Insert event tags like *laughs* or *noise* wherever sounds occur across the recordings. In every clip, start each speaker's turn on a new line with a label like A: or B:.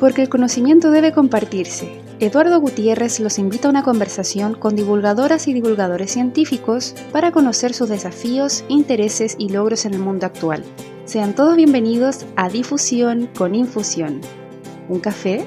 A: Porque el conocimiento debe compartirse. Eduardo Gutiérrez los invita a una conversación con divulgadoras y divulgadores científicos para conocer sus desafíos, intereses y logros en el mundo actual. Sean todos bienvenidos a Difusión con Infusión. ¿Un café?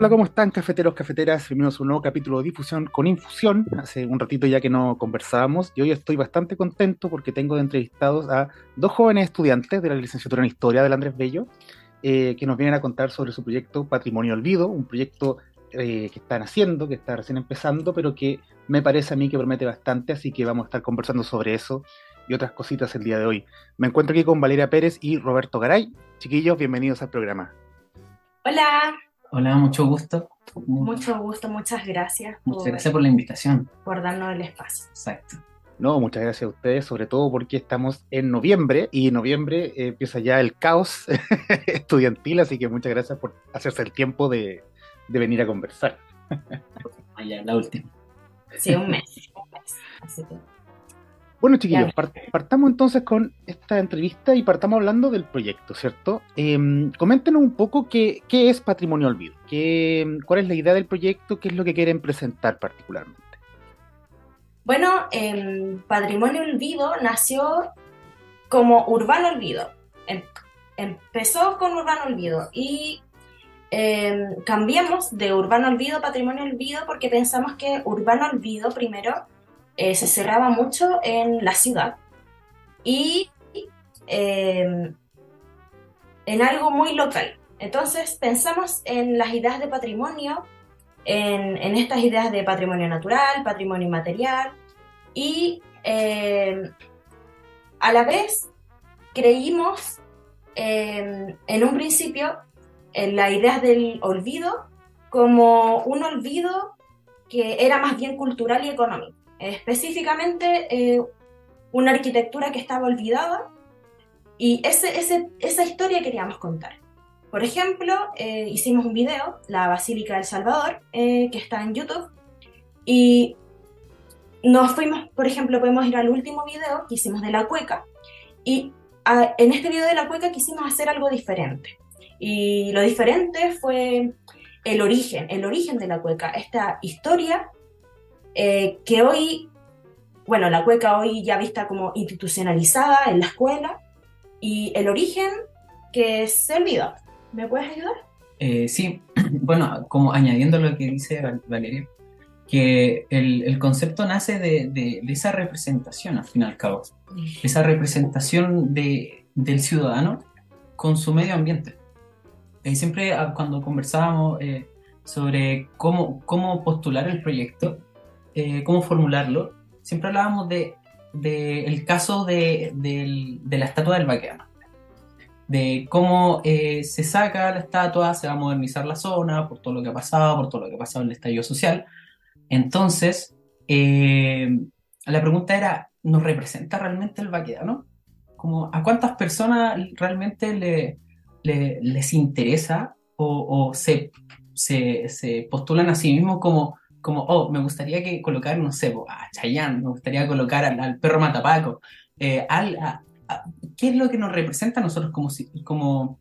B: Hola, ¿cómo están cafeteros, cafeteras? Bienvenidos a un nuevo capítulo de difusión con infusión. Hace un ratito ya que no conversábamos y hoy estoy bastante contento porque tengo entrevistados a dos jóvenes estudiantes de la licenciatura en Historia del Andrés Bello eh, que nos vienen a contar sobre su proyecto Patrimonio Olvido, un proyecto eh, que están haciendo, que está recién empezando, pero que me parece a mí que promete bastante, así que vamos a estar conversando sobre eso y otras cositas el día de hoy. Me encuentro aquí con Valeria Pérez y Roberto Garay. Chiquillos, bienvenidos al programa.
C: Hola.
D: Hola, mucho gusto.
C: Mucho gusto, muchas gracias.
D: Muchas gracias por la invitación.
C: Por darnos el espacio.
D: Exacto.
B: No, muchas gracias a ustedes, sobre todo porque estamos en noviembre y en noviembre eh, empieza ya el caos *laughs* estudiantil, así que muchas gracias por hacerse el tiempo de, de venir a conversar. *laughs*
D: Allá, la última.
C: Sí, un mes. Un mes. Así que...
B: Bueno, chiquillos, partamos entonces con esta entrevista y partamos hablando del proyecto, ¿cierto? Eh, coméntenos un poco qué, qué es Patrimonio Olvido, qué, cuál es la idea del proyecto, qué es lo que quieren presentar particularmente.
C: Bueno, eh, Patrimonio Olvido nació como Urbano Olvido. Em, empezó con Urbano Olvido y eh, cambiamos de Urbano Olvido a Patrimonio Olvido porque pensamos que Urbano Olvido primero eh, se cerraba mucho en la ciudad y eh, en algo muy local. Entonces pensamos en las ideas de patrimonio, en, estas ideas de patrimonio natural, patrimonio inmaterial y eh, a la vez creímos en un principio en la idea del olvido como un olvido que era más bien cultural y económico específicamente eh, una arquitectura que estaba olvidada y ese, ese, esa historia queríamos contar. Por ejemplo, eh, hicimos un video, la Basílica del Salvador, eh, que está en YouTube, y nos fuimos, por ejemplo, podemos ir al último video que hicimos de la cueca, y en este video de la cueca quisimos hacer algo diferente. Y lo diferente fue el origen, el origen de la cueca, esta historia eh, que hoy, bueno, la cueca hoy ya vista como institucionalizada en la escuela y el origen que se olvida. ¿Me puedes ayudar?
D: Eh, sí, *clears throat* bueno, como añadiendo lo que dice Valeria, que el, el concepto nace de, de, esa representación, al fin y al cabo, esa representación de, del ciudadano con su medio ambiente. Eh, siempre ah, cuando conversábamos eh, sobre cómo, cómo postular el proyecto, eh, cómo formularlo, siempre hablábamos de, de el caso de, de, la estatua del vaqueano, de cómo eh, se saca la estatua, se va a modernizar la zona por todo lo que ha pasado, por todo lo que ha pasado en el estallido social. Entonces, eh, la pregunta era, ¿nos representa realmente el vaqueano? Como, ¿A cuántas personas realmente le, les interesa o, o se, se, se, postulan a sí mismos como como, oh, me gustaría que colocar, no sé, a Chayanne, me gustaría colocar al, perro Matapaco. Eh, al, ¿Qué es lo que nos representa a nosotros como, como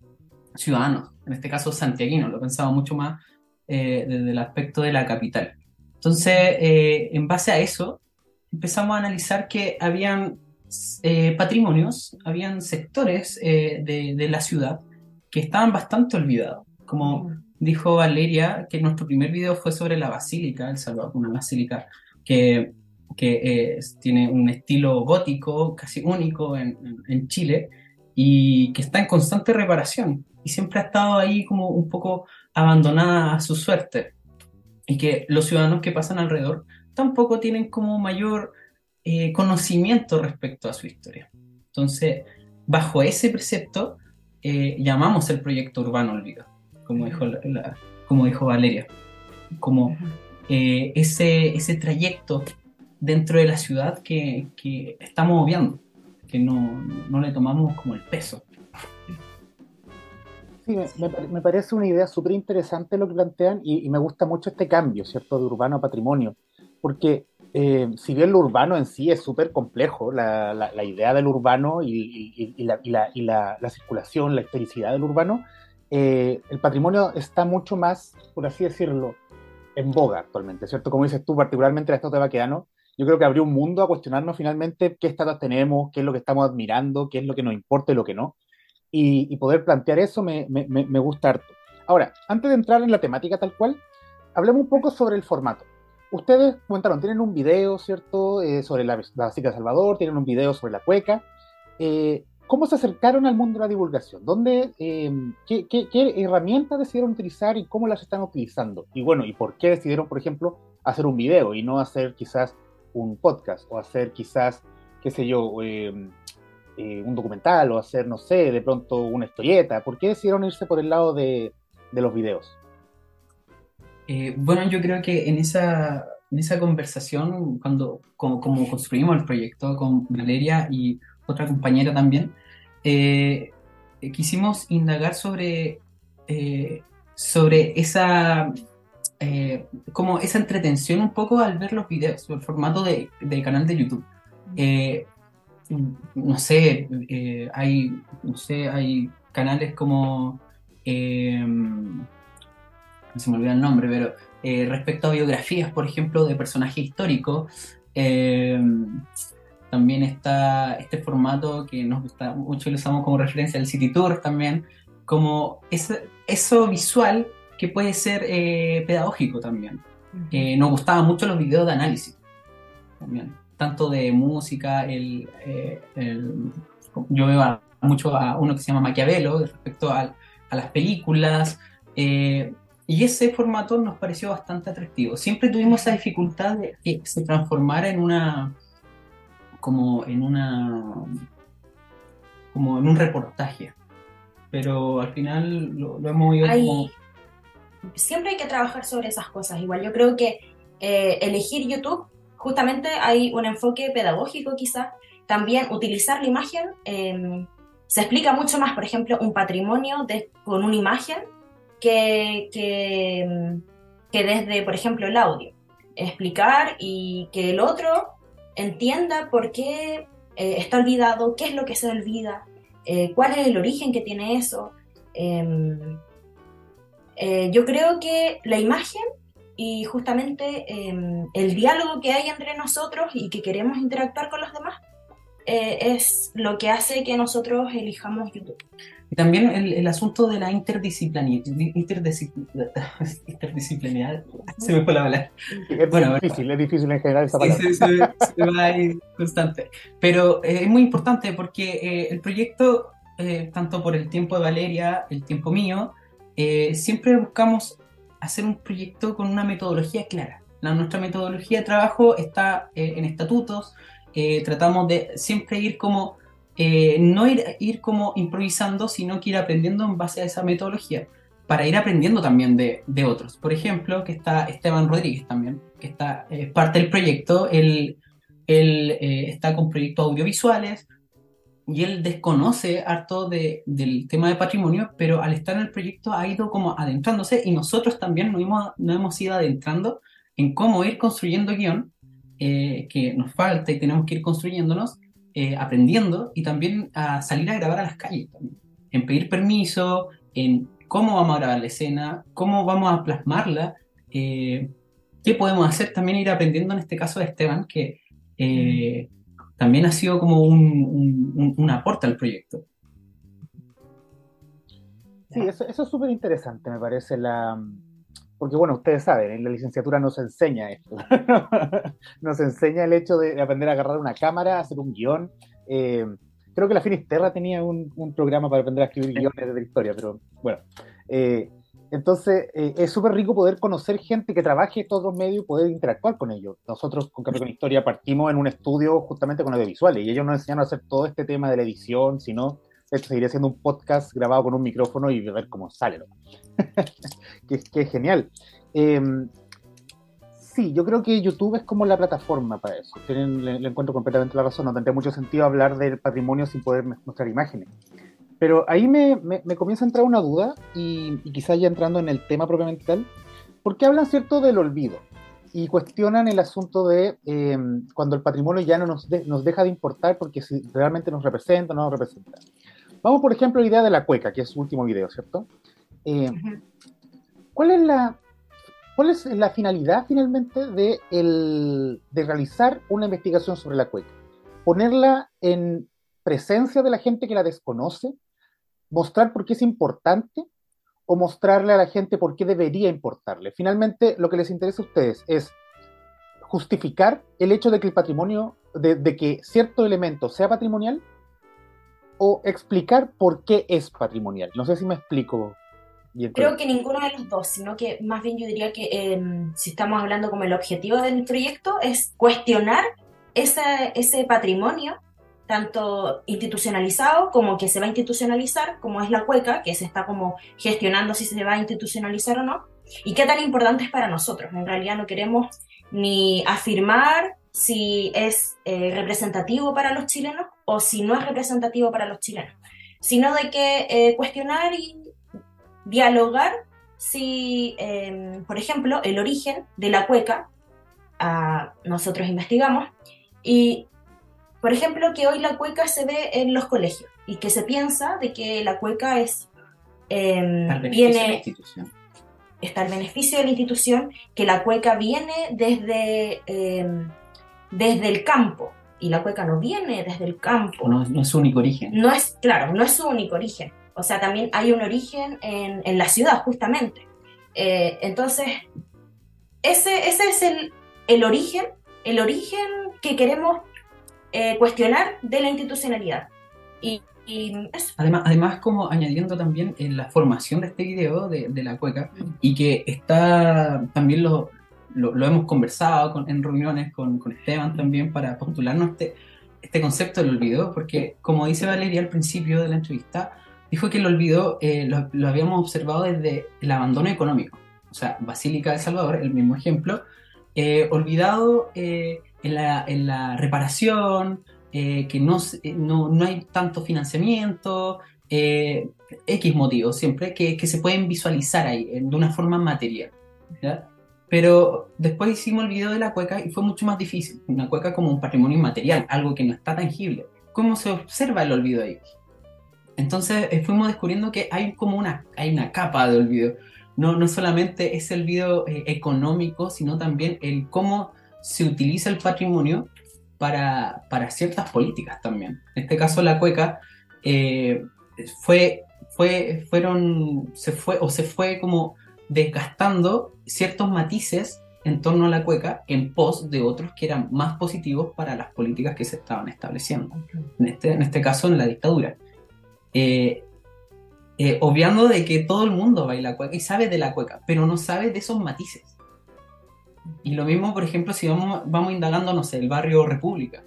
D: ciudadanos? En este caso, santiaguino, lo pensaba mucho más eh, desde el aspecto de la capital. Entonces, eh, en base a eso, empezamos a analizar que habían patrimonios, habían sectores de, de, la ciudad que estaban bastante olvidados, como mm dijo Valeria que nuestro primer video fue sobre la Basílica El Salvador, una basílica que, que tiene un estilo gótico casi único en, en, Chile y que está en constante reparación y siempre ha estado ahí como un poco abandonada a su suerte y que los ciudadanos que pasan alrededor tampoco tienen como mayor eh, conocimiento respecto a su historia. Entonces, bajo ese precepto, eh, llamamos el proyecto Urbano Olvido como dijo, como dijo Valeria, como eh, ese, ese trayecto dentro de la ciudad que, que estamos obviando, que no, no le tomamos como el peso.
B: Sí, me, me, parece una idea súper interesante lo que plantean y, y, me gusta mucho este cambio, ¿cierto?, de urbano a patrimonio, porque eh, si bien lo urbano en sí es súper complejo, la, la, la, idea del urbano y, y, y la, la, circulación, la historicidad del urbano, eh, el patrimonio está mucho más, por así decirlo, en boga actualmente, ¿cierto? Como dices tú, particularmente la estatua de Baqueano, yo creo que abrió un mundo a cuestionarnos finalmente qué estatuas tenemos, qué es lo que estamos admirando, qué es lo que nos importa y lo que no y, y poder plantear eso me, me, me, gusta harto. Ahora, antes de entrar en la temática tal cual, hablemos un poco sobre el formato. Ustedes comentaron, tienen un video, ¿cierto?, eh, sobre la, la de Salvador, tienen un video sobre la cueca. Eh, ¿Cómo se acercaron al mundo de la divulgación? ¿Dónde, eh, qué, herramientas decidieron utilizar y cómo las están utilizando? Y bueno, ¿y por qué decidieron, por ejemplo, hacer un video y no hacer quizás un podcast o hacer quizás, qué sé yo, eh, eh, un documental o hacer, no sé, de pronto una historieta? ¿Por qué decidieron irse por el lado de, los videos?
D: Eh, bueno, yo creo que en esa, conversación, cuando como, construimos el proyecto con Valeria y otra compañera también, eh, quisimos indagar sobre, eh, sobre esa, eh, como esa entretención un poco al ver los videos, el formato de, del canal de YouTube. Eh, no sé, eh, hay, no sé, hay canales como, eh, no se me olvida el nombre, pero eh, respecto a biografías, por ejemplo, de personajes históricos, eh, también está este formato que nos gusta mucho y lo usamos como referencia, el City Tour también, como ese, eso visual que puede ser eh, pedagógico también. Uh -huh. nos gustaban mucho los videos de análisis también tanto de música, el, eh, el, yo veo a, mucho a uno que se llama Maquiavelo respecto a, a las películas, eh, y ese formato nos pareció bastante atractivo. Siempre tuvimos esa dificultad de que se transformara en una, como en una, como en un reportaje, pero al final lo, lo hemos ido
C: hay,
D: como...
C: Siempre hay que trabajar sobre esas cosas, igual yo creo que eh, elegir YouTube justamente hay un enfoque pedagógico quizá. También utilizar la imagen eh, se explica mucho más, por ejemplo, un patrimonio de, con una imagen que, que, que, desde, por ejemplo, el audio. Explicar y que el otro entienda por qué eh, está olvidado, qué es lo que se olvida, eh, cuál es el origen que tiene eso. Em, eh, yo creo que la imagen y justamente eh, el diálogo que hay entre nosotros y que queremos interactuar con los demás eh, es lo que hace que nosotros elijamos YouTube.
D: Y también el, el asunto de la *laughs* interdisciplinaridad. Interdisciplinaridad. Se me fue la palabra.
B: Es bueno, difícil, es difícil en general esa palabra.
D: Sí, se, se, se va ahí constante. Pero eh, es muy importante porque eh, el proyecto, eh, tanto por el tiempo de Valeria, el tiempo mío, siempre buscamos hacer un proyecto con una metodología clara. La, nuestra metodología de trabajo está eh, en estatutos, eh, tratamos de siempre ir como, eh, no ir, ir, como improvisando, sino que ir aprendiendo en base a esa metodología, para ir aprendiendo también de, de otros. Por ejemplo, que está Esteban Rodríguez también, que está parte del proyecto, él, él está con proyectos audiovisuales, y él desconoce harto de, del tema de patrimonio, pero al estar en el proyecto ha ido como adentrándose y nosotros también nos hemos, nos hemos ido adentrando en cómo ir construyendo guion, eh, que nos falta y tenemos que ir construyéndonos, eh, aprendiendo y también a salir a grabar a las calles, en pedir permiso, en cómo vamos a grabar la escena, cómo vamos a plasmarla, eh, qué podemos hacer, también ir aprendiendo en este caso de Esteban, que también ha sido como un, aporte al proyecto.
B: Sí, eso es súper interesante, me parece, la... porque bueno, ustedes saben, en la licenciatura no se enseña esto, *laughs* nos enseña el hecho de aprender a agarrar una cámara, hacer un guion. Eh, creo que la Finisterra tenía un, un, programa para aprender a escribir guiones de historia, pero bueno. Eh, entonces, eh, es súper rico poder conocer gente que trabaje estos dos medios y poder interactuar con ellos. Nosotros con Café con Historia partimos en un estudio justamente con audiovisuales y ellos nos enseñaron a hacer todo este tema de la edición, si no, de hecho, seguiría siendo un podcast grabado con un micrófono y ver cómo sale, ¿no? *laughs* que, es genial. Eh, sí, yo creo que YouTube es como la plataforma para eso. Tienen, le, encuentro completamente la razón. No tendría mucho sentido hablar del patrimonio sin poder mostrar imágenes. Pero ahí me, me, comienza a entrar una duda, y, y, quizás ya entrando en el tema propiamente tal, ¿por qué hablan, cierto, del olvido? Y cuestionan el asunto de eh, cuando el patrimonio ya no nos, nos deja de importar porque si realmente nos representa o no nos representa. Vamos, por ejemplo, a la idea de la cueca, que es su último video, ¿cierto? Eh, ¿cuál, es la, ¿Cuál es la finalidad finalmente de, el, de realizar una investigación sobre la cueca? Ponerla en presencia de la gente que la desconoce, mostrar por qué es importante o mostrarle a la gente por qué debería importarle. Finalmente, lo que les interesa a ustedes es justificar el hecho de que el patrimonio, de, que cierto elemento sea patrimonial o explicar por qué es patrimonial. No sé si me explico.
C: Creo que ninguno de los dos, sino que más bien yo diría que em, si estamos hablando como el objetivo del proyecto es cuestionar ese patrimonio tanto institucionalizado como que se va a institucionalizar, como es la cueca, que se está como gestionando si se va a institucionalizar o no, y qué tan importante es para nosotros. En realidad no queremos ni afirmar si es eh, representativo para los chilenos o si no es representativo para los chilenos, sino de que eh, cuestionar y dialogar si, em, por ejemplo, el origen de la cueca, ah, nosotros investigamos, y por ejemplo, que hoy la cueca se ve en los colegios y que se piensa de que la cueca es...
D: Eh, viene,
C: está el beneficio de la institución, que la cueca viene desde, em, desde el campo, y la cueca no viene desde el campo.
D: No, es su único origen.
C: No es, claro, no es su único origen. O sea, también hay un origen en, en la ciudad, justamente. Eh, entonces, ese, ese es el, el origen, el origen que queremos eh, cuestionar de la institucionalidad. Y,
D: Además, además, como añadiendo también en la formación de este video de, de la cueca, y que está también lo, lo, hemos conversado con, en reuniones con, con, Esteban también para postularnos este, este concepto del olvido, porque como dice Valeria al principio de la entrevista, dijo que el olvido eh, lo, lo, habíamos observado desde el abandono económico. O sea, Basílica de Salvador, el mismo ejemplo, eh, olvidado en la, en la reparación, eh, que no, eh, no, no, hay tanto financiamiento, eh, X motivos siempre, que, que, se pueden visualizar ahí de una forma material. Pero después hicimos el video de la cueca y fue mucho más difícil. Una cueca como un patrimonio inmaterial, algo que no está tangible. ¿Cómo se observa el olvido ahí? Entonces fuimos descubriendo que hay como una, hay una capa de olvido. No, no solamente es el olvido económico, sino también el cómo se utiliza el patrimonio para, para ciertas políticas también. En este caso, la cueca eh, fue, fue, fueron, se fue o se fue como desgastando ciertos matices en torno a la cueca en pos de otros que eran más positivos para las políticas que se estaban estableciendo. En este, en este caso, en la dictadura. Eh, eh, obviando de que todo el mundo baila cueca y sabe de la cueca, pero no sabe de esos matices. Y lo mismo, por ejemplo, si vamos, vamos indagando, no sé, el barrio República.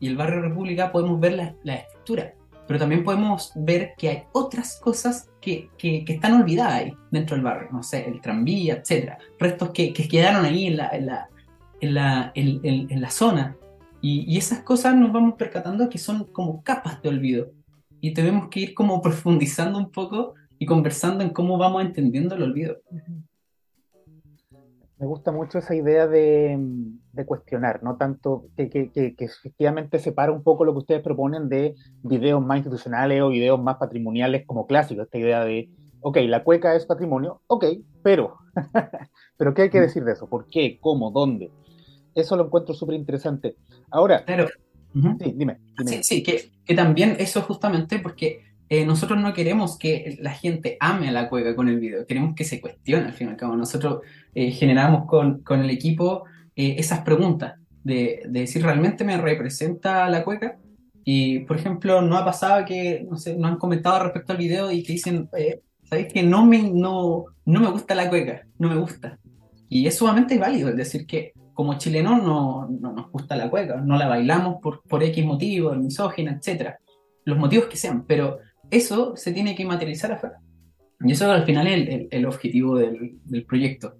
D: Y el barrio República podemos ver la, estructura, pero también podemos ver que hay otras cosas que, están olvidadas ahí dentro del barrio, no sé, el tranvía, etcétera, restos que, que quedaron ahí en, la zona. Y, y, esas cosas nos vamos percatando que son como capas de olvido. Y tenemos que ir como profundizando un poco y conversando en cómo vamos entendiendo el olvido.
B: Me gusta mucho esa idea de, cuestionar, no tanto que, que, efectivamente separa un poco lo que ustedes proponen de videos más institucionales o videos más patrimoniales como clásicos, esta idea de, ok, la cueca es patrimonio, ok, pero, *laughs* pero ¿qué hay que decir de eso? ¿Por qué? ¿Cómo? ¿Dónde? Eso lo encuentro súper interesante. Ahora, sí, dime.
D: Sí, sí que, que también eso justamente porque eh, nosotros no queremos que la gente ame a la cueca con el video, queremos que se cuestione al fin y al cabo. Nosotros eh, generamos con, con, el equipo eh, esas preguntas de, de, decir, ¿realmente me representa la cueca? Y, por ejemplo, no ha pasado que, no sé, nos han comentado respecto al video y que dicen, ¿sabéis que no me, no, no me gusta la cueca? No me gusta. Y es sumamente válido, es decir, que como chilenos no, no nos gusta la cueca, no la bailamos por, por X motivo, misógina, etcétera, los motivos que sean, pero eso se tiene que materializar afuera. Y eso al final es el, objetivo del, del proyecto.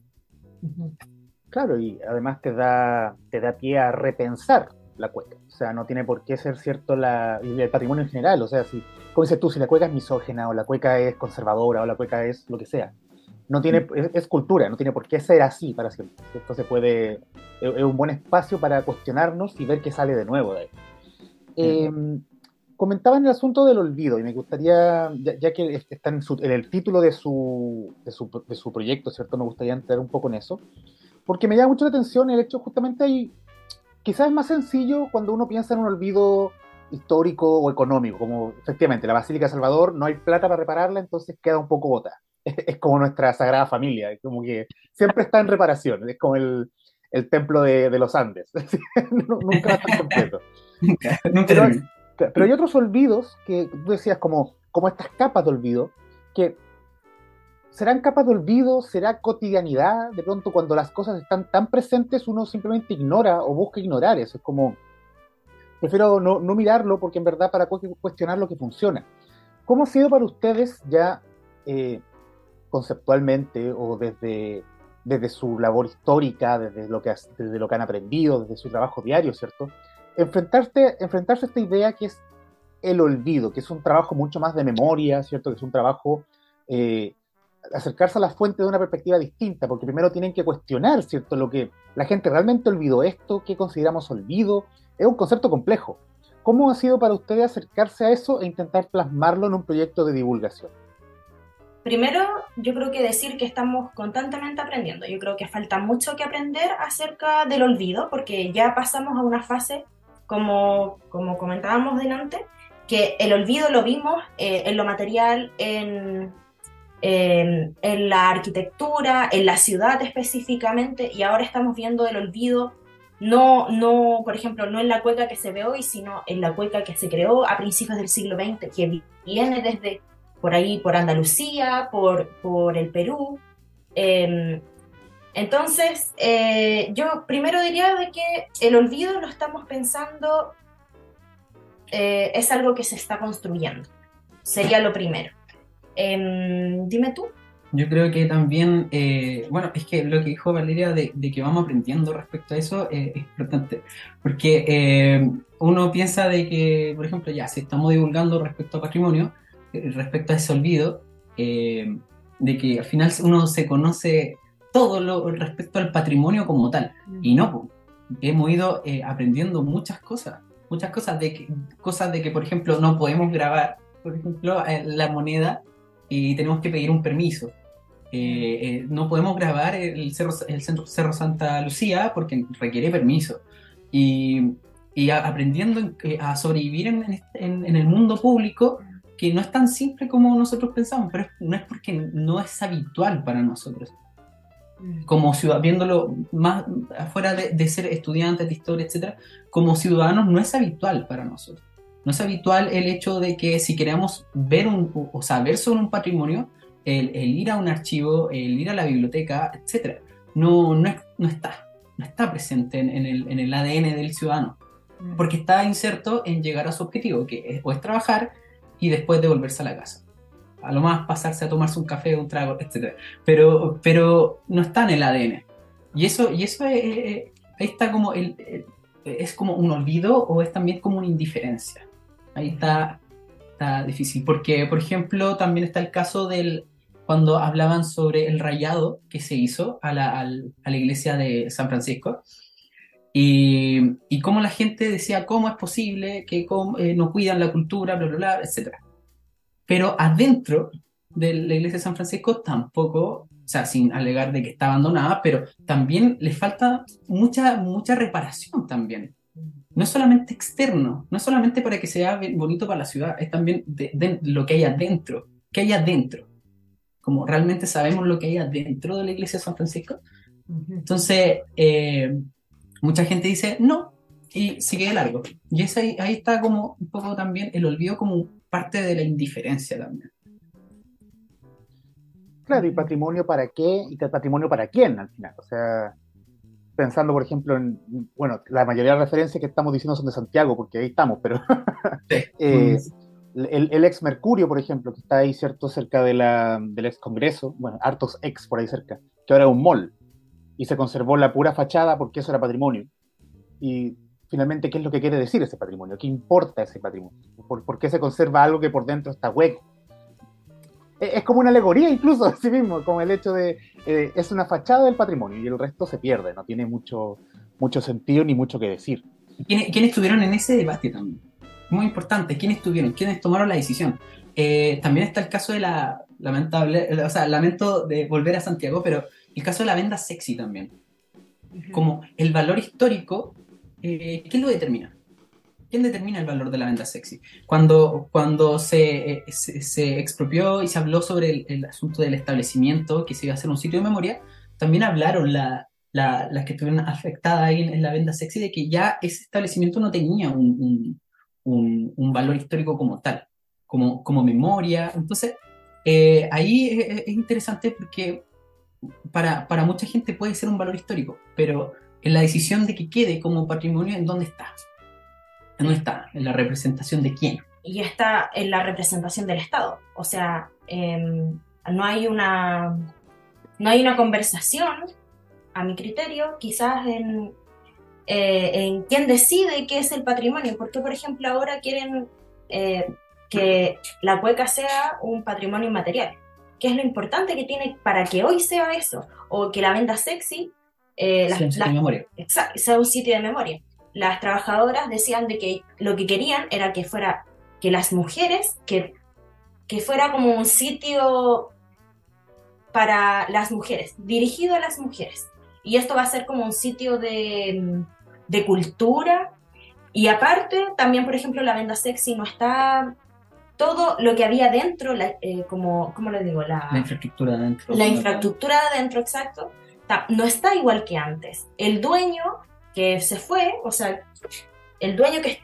B: Claro, y además te da, te da pie a repensar la cueca. O sea, no tiene por qué ser cierto la, el patrimonio en general. O sea, si, como dices tú, si la cueca es misógena o la cueca es conservadora o la cueca es lo que sea, no tiene, mm. es, cultura, no tiene por qué ser así para siempre. Esto se puede, es, un buen espacio para cuestionarnos y ver qué sale de nuevo de ahí. Eh, comentaban el asunto del olvido y me gustaría, ya, que está en, el título de su, de su, de, su, proyecto, ¿cierto? Me gustaría entrar un poco en eso, porque me llama mucho la atención el hecho justamente ahí, quizás es más sencillo cuando uno piensa en un olvido histórico o económico, como efectivamente la Basílica de Salvador, no hay plata para repararla, entonces queda un poco bota. Es, como nuestra Sagrada Familia, es como que siempre está en reparación, es como el, el templo de, de, los Andes, *laughs* nunca está completo. *laughs*
D: nunca, nunca
B: pero hay otros olvidos que tú decías, como, como estas capas de olvido, que serán capas de olvido, será cotidianidad. De pronto, cuando las cosas están tan presentes, uno simplemente ignora o busca ignorar eso. Es como, prefiero no, mirarlo porque en verdad para cuestionar lo que funciona. ¿Cómo ha sido para ustedes ya eh, conceptualmente o desde, desde su labor histórica, desde lo, que, desde lo que han aprendido, desde su trabajo diario, ¿cierto? enfrentarse, enfrentarse a esta idea que es el olvido, que es un trabajo mucho más de memoria, ¿cierto? Que es un trabajo eh, acercarse a la fuente de una perspectiva distinta, porque primero tienen que cuestionar, ¿cierto? Lo que la gente realmente olvidó esto, qué consideramos olvido, es un concepto complejo. ¿Cómo ha sido para ustedes acercarse a eso e intentar plasmarlo en un proyecto de divulgación?
C: Primero, yo creo que decir que estamos constantemente aprendiendo. Yo creo que falta mucho que aprender acerca del olvido, porque ya pasamos a una fase como, como comentábamos delante, que el olvido lo vimos eh, en lo material, en, en, la arquitectura, en la ciudad específicamente, y ahora estamos viendo el olvido no, no, por ejemplo, no en la cueca que se ve hoy, sino en la cueca que se creó a principios del siglo XX, que viene desde por ahí, por Andalucía, por, por el Perú. Em, entonces, eh, yo primero diría de que el olvido lo estamos pensando, eh, es algo que se está construyendo. Sería lo primero. Em, dime tú.
D: Yo creo que también, eh, bueno, es que lo que dijo Valeria de, que vamos aprendiendo respecto a eso es importante, porque uno piensa de que, por ejemplo, ya, si estamos divulgando respecto a patrimonio, respecto a ese olvido, de que al final uno se conoce todo lo respecto al patrimonio como tal. Y no, hemos ido eh, aprendiendo muchas cosas, muchas cosas de que, cosas de que, por ejemplo, no podemos grabar, por ejemplo, eh, la moneda y tenemos que pedir un permiso. Eh, no podemos grabar el cerro, el centro Cerro Santa Lucía porque requiere permiso. Y, y aprendiendo a sobrevivir en, en, en, el mundo público que no es tan simple como nosotros pensamos, pero no es porque no es habitual para nosotros como ciudadanos, viéndolo más afuera de, ser estudiantes de historia, etcétera, como ciudadanos no es habitual para nosotros. No es habitual el hecho de que si queremos ver un, o saber sobre un patrimonio, el, ir a un archivo, el ir a la biblioteca, etcétera, no, no, no está, no está presente en, el, en, el, ADN del ciudadano, mm. porque está inserto en llegar a su objetivo, que es, o es trabajar y después devolverse a la casa a lo más pasarse a tomarse un café, un trago, etc. Pero, pero no está en el ADN. Y eso, y eso es, ahí está como el, es como un olvido o es también como una indiferencia. Ahí está, está difícil. Porque, por ejemplo, también está el caso del cuando hablaban sobre el rayado que se hizo a la, a la iglesia de San Francisco. Y, y cómo la gente decía, ¿cómo es posible que eh, no cuidan la cultura, bla, bla, bla, etcétera? pero adentro de la iglesia de San Francisco tampoco, o sea, sin alegar de que está abandonada, pero también le falta mucha, mucha reparación también. No es solamente externo, no es solamente para que sea bonito para la ciudad, es también de, lo que hay adentro, que hay adentro. Como realmente sabemos lo que hay adentro de la iglesia de San Francisco. Entonces, eh, mucha gente dice no y sigue de largo. Y es ahí, ahí está como un poco también el olvido como parte de la indiferencia también.
B: Claro, y patrimonio para qué y patrimonio para quién al final. O sea, pensando, por ejemplo, en, bueno, la mayoría de las referencias que estamos diciendo son de Santiago, porque ahí estamos, pero *laughs* *laughs* eh, el, ex Mercurio, por ejemplo, que está ahí, ¿cierto?, cerca de la, del ex Congreso, bueno, hartos ex por ahí cerca, que ahora es un mall. Y se conservó la pura fachada porque eso era patrimonio. Y finalmente, ¿qué es lo que quiere decir ese patrimonio? ¿Qué importa ese patrimonio? ¿Por, qué se conserva algo que por dentro está hueco? E, es, como una alegoría incluso de sí mismo, como el hecho de, eh, es una fachada del patrimonio y el resto se pierde, no tiene mucho, mucho sentido ni mucho que decir.
D: ¿Quiénes, ¿Quiénes estuvieron en ese debate también? Muy importante, ¿quiénes estuvieron? ¿Quiénes tomaron la decisión? Eh, también está el caso de la lamentable, o sea, lamento de volver a Santiago, pero el caso de la venda sexy también. Como el valor histórico, eh, ¿quién lo determina? ¿Quién determina el valor de la venda sexy? Cuando, cuando se, eh, se, expropió y se habló sobre el, asunto del establecimiento, que se iba a hacer un sitio de memoria, también hablaron la, las que estuvieron afectadas ahí en, la venda sexy de que ya ese establecimiento no tenía un, un, un valor histórico como tal, como, como memoria. Entonces, eh, ahí es, interesante porque para, para, mucha gente puede ser un valor histórico, pero en la decisión de que quede como patrimonio, ¿en dónde está? ¿En dónde está? ¿En la representación de quién?
C: Y está en la representación del Estado. O sea, em, no hay una no hay una conversación, a mi criterio, quizás en, eh, en quién decide qué es el patrimonio. Porque, por ejemplo, ahora quieren eh, que la cueca sea un patrimonio inmaterial. ¿Qué es lo importante que tiene para que hoy sea eso? O que la venda sexy
D: eh, sea, un sitio de memoria.
C: sea un sitio de memoria. Las trabajadoras decían de que lo que querían era que fuera que las mujeres, que, que fuera como un sitio para las mujeres, dirigido a las mujeres. Y esto va a ser como un sitio de, de cultura. Y aparte, también, por ejemplo, la venda sexy no está todo lo que había dentro, eh, como, ¿cómo le digo?
D: La, infraestructura dentro.
C: La infraestructura dentro, exacto, no está igual que antes. El dueño que se fue, o sea, el dueño que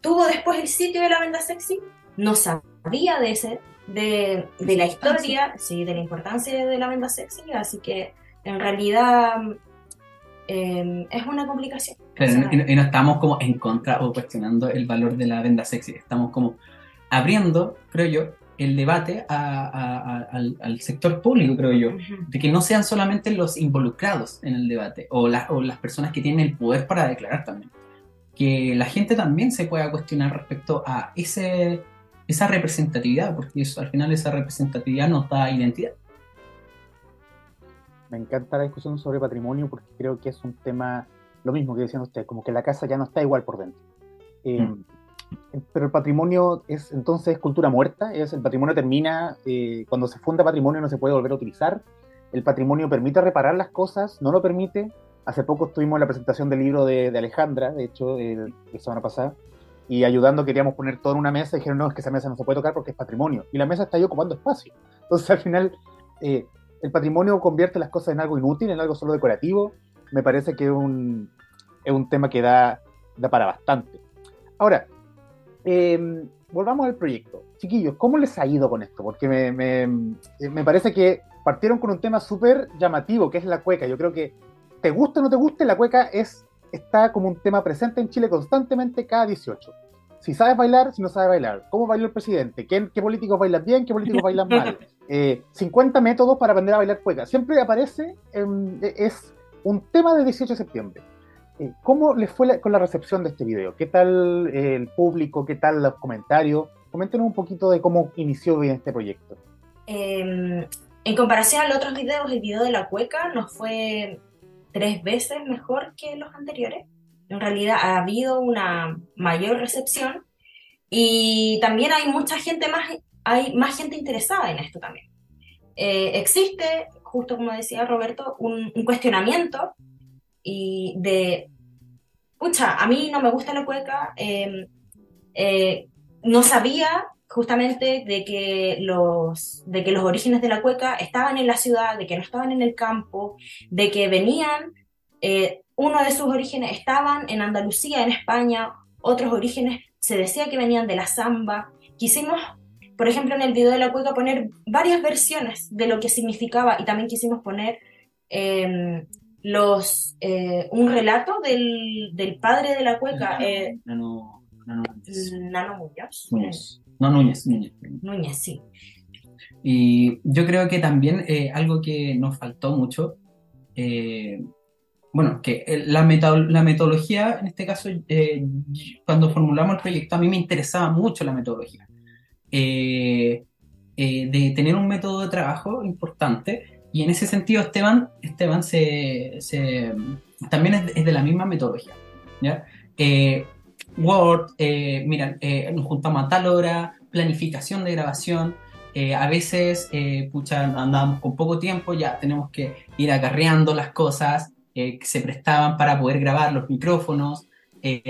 C: tuvo después el sitio de la venda sexy, no sabía de ese, de, de la historia, sí, de la importancia de la venda sexy, así que en realidad em, es una complicación.
D: y, no, estamos como en contra o cuestionando el valor de la venda sexy, estamos como abriendo, creo yo, el debate al, sector público, creo yo, de que no sean solamente los involucrados en el debate o, o, las personas que tienen el poder para declarar también, que la gente también se pueda cuestionar respecto a ese, esa representatividad, porque eso, al final esa representatividad nos da identidad.
B: Me encanta la discusión sobre patrimonio porque creo que es un tema, lo mismo que decían ustedes, como que la casa ya no está igual por dentro. Eh, mm pero el patrimonio es entonces cultura muerta, es el patrimonio termina, eh, cuando se funda patrimonio no se puede volver a utilizar, el patrimonio permite reparar las cosas, no lo permite. Hace poco estuvimos en la presentación del libro de, Alejandra, de hecho, la semana pasada, y ayudando queríamos poner todo en una mesa y dijeron, no, es que esa mesa no se puede tocar porque es patrimonio. Y la mesa está ahí ocupando espacio. Entonces al final eh, el patrimonio convierte las cosas en algo inútil, en algo solo decorativo. Me parece que es un, es un tema que da, da para bastante. Ahora, Em, volvamos al proyecto. Chiquillos, ¿cómo les ha ido con esto? Porque me, me, parece que partieron con un tema súper llamativo, que es la cueca. Yo creo que, te guste o no te guste, la cueca es, está como un tema presente en Chile constantemente cada 18. Si sabes bailar, si no sabes bailar. ¿Cómo bailó el presidente? ¿Qué, qué políticos bailan bien? ¿Qué políticos bailan mal? 50 *laughs* eh, métodos para aprender a bailar cueca. Siempre aparece, es un tema del 18 de septiembre. Eh, ¿Cómo les fue con la recepción de este video? ¿Qué tal eh, el público? ¿Qué tal los comentarios? Coméntenos un poquito de cómo inició bien este proyecto.
C: Em, en comparación a los otros videos, el video de la cueca nos fue tres veces mejor que los anteriores. En realidad ha habido una mayor recepción y también hay mucha gente más, hay más gente interesada en esto también. Eh, existe, justo como decía Roberto, un, un cuestionamiento y de, pucha, a mí no me gusta la cueca, em, eh, no sabía justamente de que, los, de que los orígenes de la cueca estaban en la ciudad, de que no estaban en el campo, de que venían, eh, uno de sus orígenes estaban en Andalucía, en España, otros orígenes se decía que venían de la samba. Quisimos, por ejemplo, en el video de la cueca poner varias versiones de lo que significaba y también quisimos poner los, eh, un relato del, del, padre de la cueca. Eh, Nano, Nano, Muñoz.
D: No, Núñez,
C: Núñez. Núñez, sí.
D: Y yo creo que también eh, algo que nos faltó mucho bueno, que la, la, metodología, en este caso, cuando formulamos el proyecto, a mí me interesaba mucho la metodología. de tener un método de trabajo importante y en ese sentido Esteban, Esteban se, también es de, la misma metodología. ¿ya? Word, eh, mira, eh, nos juntamos a tal hora, planificación de grabación, eh, a veces, pucha, andamos con poco tiempo, ya tenemos que ir acarreando las cosas que se prestaban para poder grabar los micrófonos,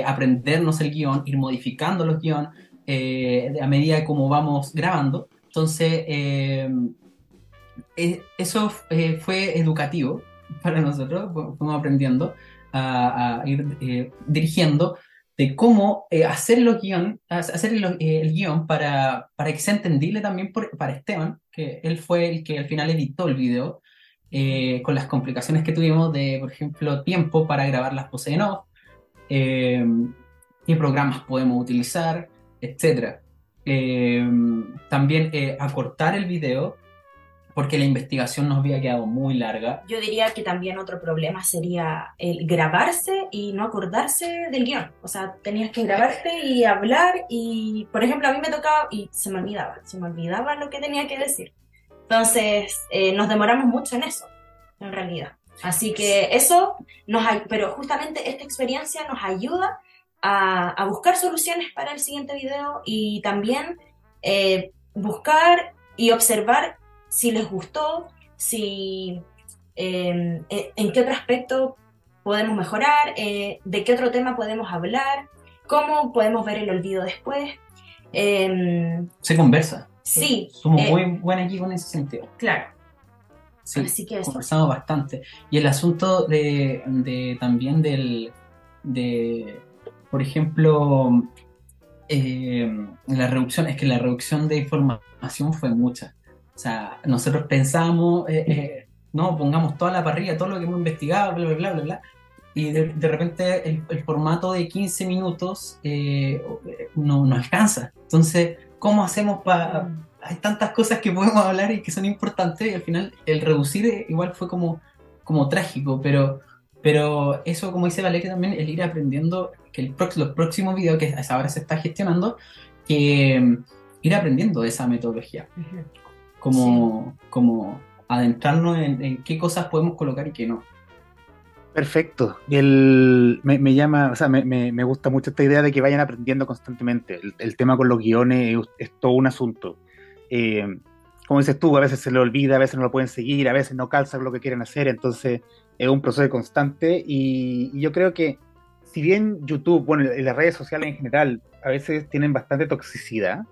D: aprendernos el guion, ir modificando los guiones a medida de cómo vamos grabando. Entonces, eso fue educativo para nosotros, fuimos aprendiendo a, a ir dirigiendo de cómo eh, hacer, los guion, hacer eh, el, guion para, para, que sea entendible también para Esteban, que él fue el que al final editó el video, eh, con las complicaciones que tuvimos de, por ejemplo, tiempo para grabar las poses en off, qué programas podemos utilizar, etc. también acortar el video porque la investigación nos había quedado muy larga.
C: Yo diría que también otro problema sería el grabarse y no acordarse del guion. O sea, tenías que grabarte y hablar y, por ejemplo, a mí me tocaba y se me olvidaba, se me olvidaba lo que tenía que decir. Entonces, eh, nos demoramos mucho en eso, en realidad. Así que eso nos pero justamente esta experiencia nos ayuda a, a buscar soluciones para el siguiente video y también eh, buscar y observar si les gustó, si em, e, en qué otro aspecto podemos mejorar, eh, de qué otro tema podemos hablar, cómo podemos ver el olvido después.
D: Em, Se conversa.
C: Sí.
D: Somos eh, muy buenos equipo en ese sentido.
C: Claro.
D: Sí, Así que conversamos bastante. Y el asunto de, de también del, de, por ejemplo, eh, la reducción, es que la reducción de información fue mucha. O sea, nosotros pensamos, eh, eh, no, pongamos toda la parrilla, todo lo que hemos investigado, bla, bla, bla, bla, bla. Y de, de repente el, formato de 15 minutos eh, no, no alcanza. Entonces, ¿cómo hacemos para...? Hay tantas cosas que podemos hablar y que son importantes y al final el reducir igual fue como, como trágico, pero, pero eso, como dice Valeria también, el ir aprendiendo, que el, los próximos videos que ahora se está gestionando, que ir aprendiendo de esa metodología como, como adentrarnos en, qué cosas podemos colocar y qué no.
B: Perfecto. El, me, llama, o sea, me, me, gusta mucho esta idea de que vayan aprendiendo constantemente. El, tema con los guiones es, todo un asunto. Eh, como dices tú, a veces se le olvida, a veces no lo pueden seguir, a veces no calza lo que quieren hacer, entonces es un proceso constante y, y yo creo que si bien YouTube, bueno, y las redes sociales en general, a veces tienen bastante toxicidad,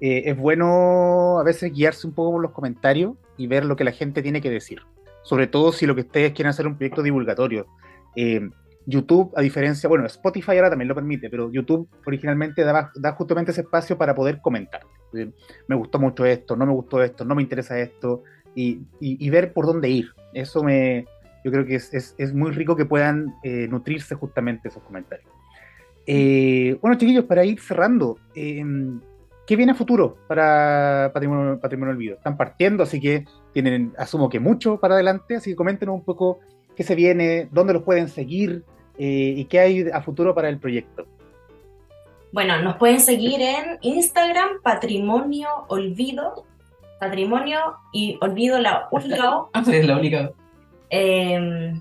B: eh, es bueno a veces guiarse un poco por los comentarios y ver lo que la gente tiene que decir. Sobre todo si lo que ustedes quieren hacer es un proyecto divulgatorio. Eh, YouTube, a diferencia, bueno, Spotify ahora también lo permite, pero YouTube originalmente da justamente ese espacio para poder comentar. me gustó mucho esto, no me gustó esto, no me interesa esto, y, ver por dónde ir. Eso me, yo creo que es, muy rico que puedan eh, nutrirse justamente esos comentarios. bueno, chiquillos, para ir cerrando, ¿Qué viene a futuro para Patrimonio, Patrimonio Olvido? Están partiendo, así que tienen, asumo que mucho para adelante, así que coméntenos un poco qué se viene, dónde los pueden seguir eh, y qué hay a futuro para el proyecto.
C: Bueno, nos pueden seguir en Instagram, Patrimonio Olvido, Patrimonio y Olvido la única O. *laughs*
D: sí, la única
C: em,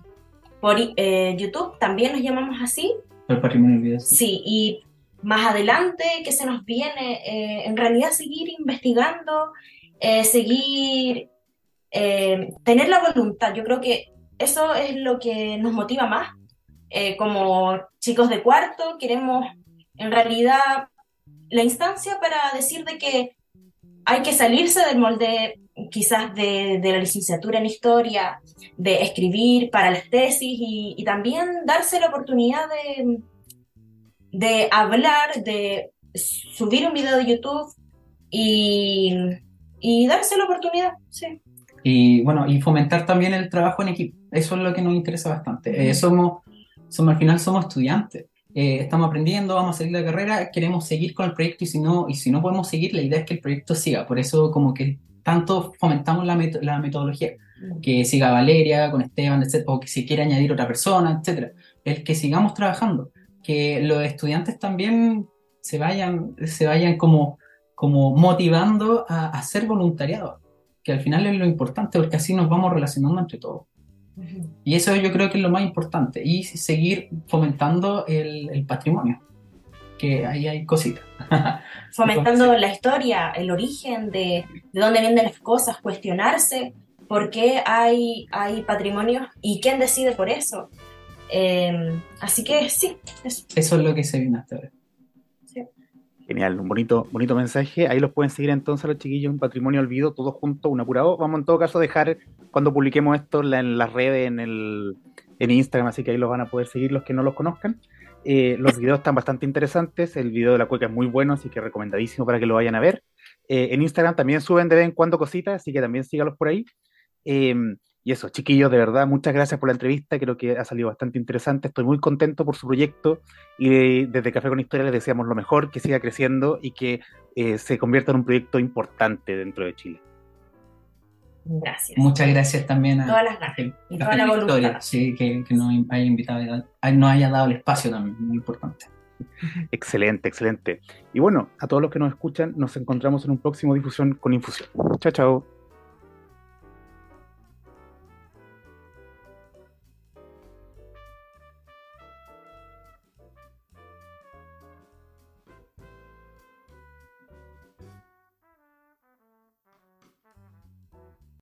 C: por eh, YouTube también nos llamamos así.
D: El Patrimonio Olvido.
C: Sí, y más adelante que se nos viene, eh, en realidad seguir investigando, eh, seguir, eh, tener la voluntad. Yo creo que eso es lo que nos motiva más. como chicos de cuarto, queremos en realidad la instancia para decir de que hay que salirse del molde quizás de, la licenciatura en historia, de escribir para las tesis y también darse la oportunidad de, de hablar, de subir un video de YouTube y, y darse la oportunidad, sí.
D: Y bueno, y fomentar también el trabajo en equipo. Eso es lo que nos interesa bastante. Eh, somos, somos, al final somos estudiantes. Eh, estamos aprendiendo, vamos a seguir la carrera, queremos seguir con el proyecto y si no, y si no podemos seguir, la idea es que el proyecto siga. Por eso como que tanto fomentamos la, la metodología. Que siga Valeria con Esteban, etc., o que si quiere añadir otra persona, etcétera. El que sigamos trabajando, que los estudiantes también se vayan, se vayan como, como motivando a hacer voluntariado, que al final es lo importante, porque así nos vamos relacionando entre todos. Y eso yo creo que es lo más importante. Y seguir fomentando el, el patrimonio. Que ahí hay cositas. *laughs*
C: Fomentando la historia, el origen de, de dónde vienen las cosas, cuestionarse por qué hay, hay patrimonios y quién decide por eso. Eh, así que sí, eso.
D: Eso es lo que se viene hasta ahora.
B: Genial, un bonito, bonito mensaje. Ahí los pueden seguir entonces los chiquillos en Patrimonio Olvido, todos juntos, un apurado. Vamos en todo caso a dejar cuando publiquemos esto en, la- en las redes, en, el, en Instagram, así que ahí los van a poder seguir los que no los conozcan. Eh, los videos están bastante interesantes, el video de la cueca es muy bueno, así que recomendadísimo para que lo vayan a ver. Eh, en Instagram también suben de vez en cuando cositas, así que también sígalos por ahí. Eh, y eso, chiquillos, de verdad, muchas gracias por la entrevista, creo que ha salido bastante interesante, estoy muy contento por su proyecto y desde Café con Historia les deseamos lo mejor, que siga creciendo y que eh, se convierta en un proyecto importante dentro de Chile.
C: Gracias.
D: Muchas gracias también a,
C: Todas las
D: a-
C: y
D: a
C: toda la voluntad.
D: Victoria, sí, que, que nos haya invitado, nos haya dado el espacio también, muy importante.
B: Excelente, excelente. Y bueno, a todos los que nos escuchan, nos encontramos en un próximo difusión con Infusión. Chao, chao.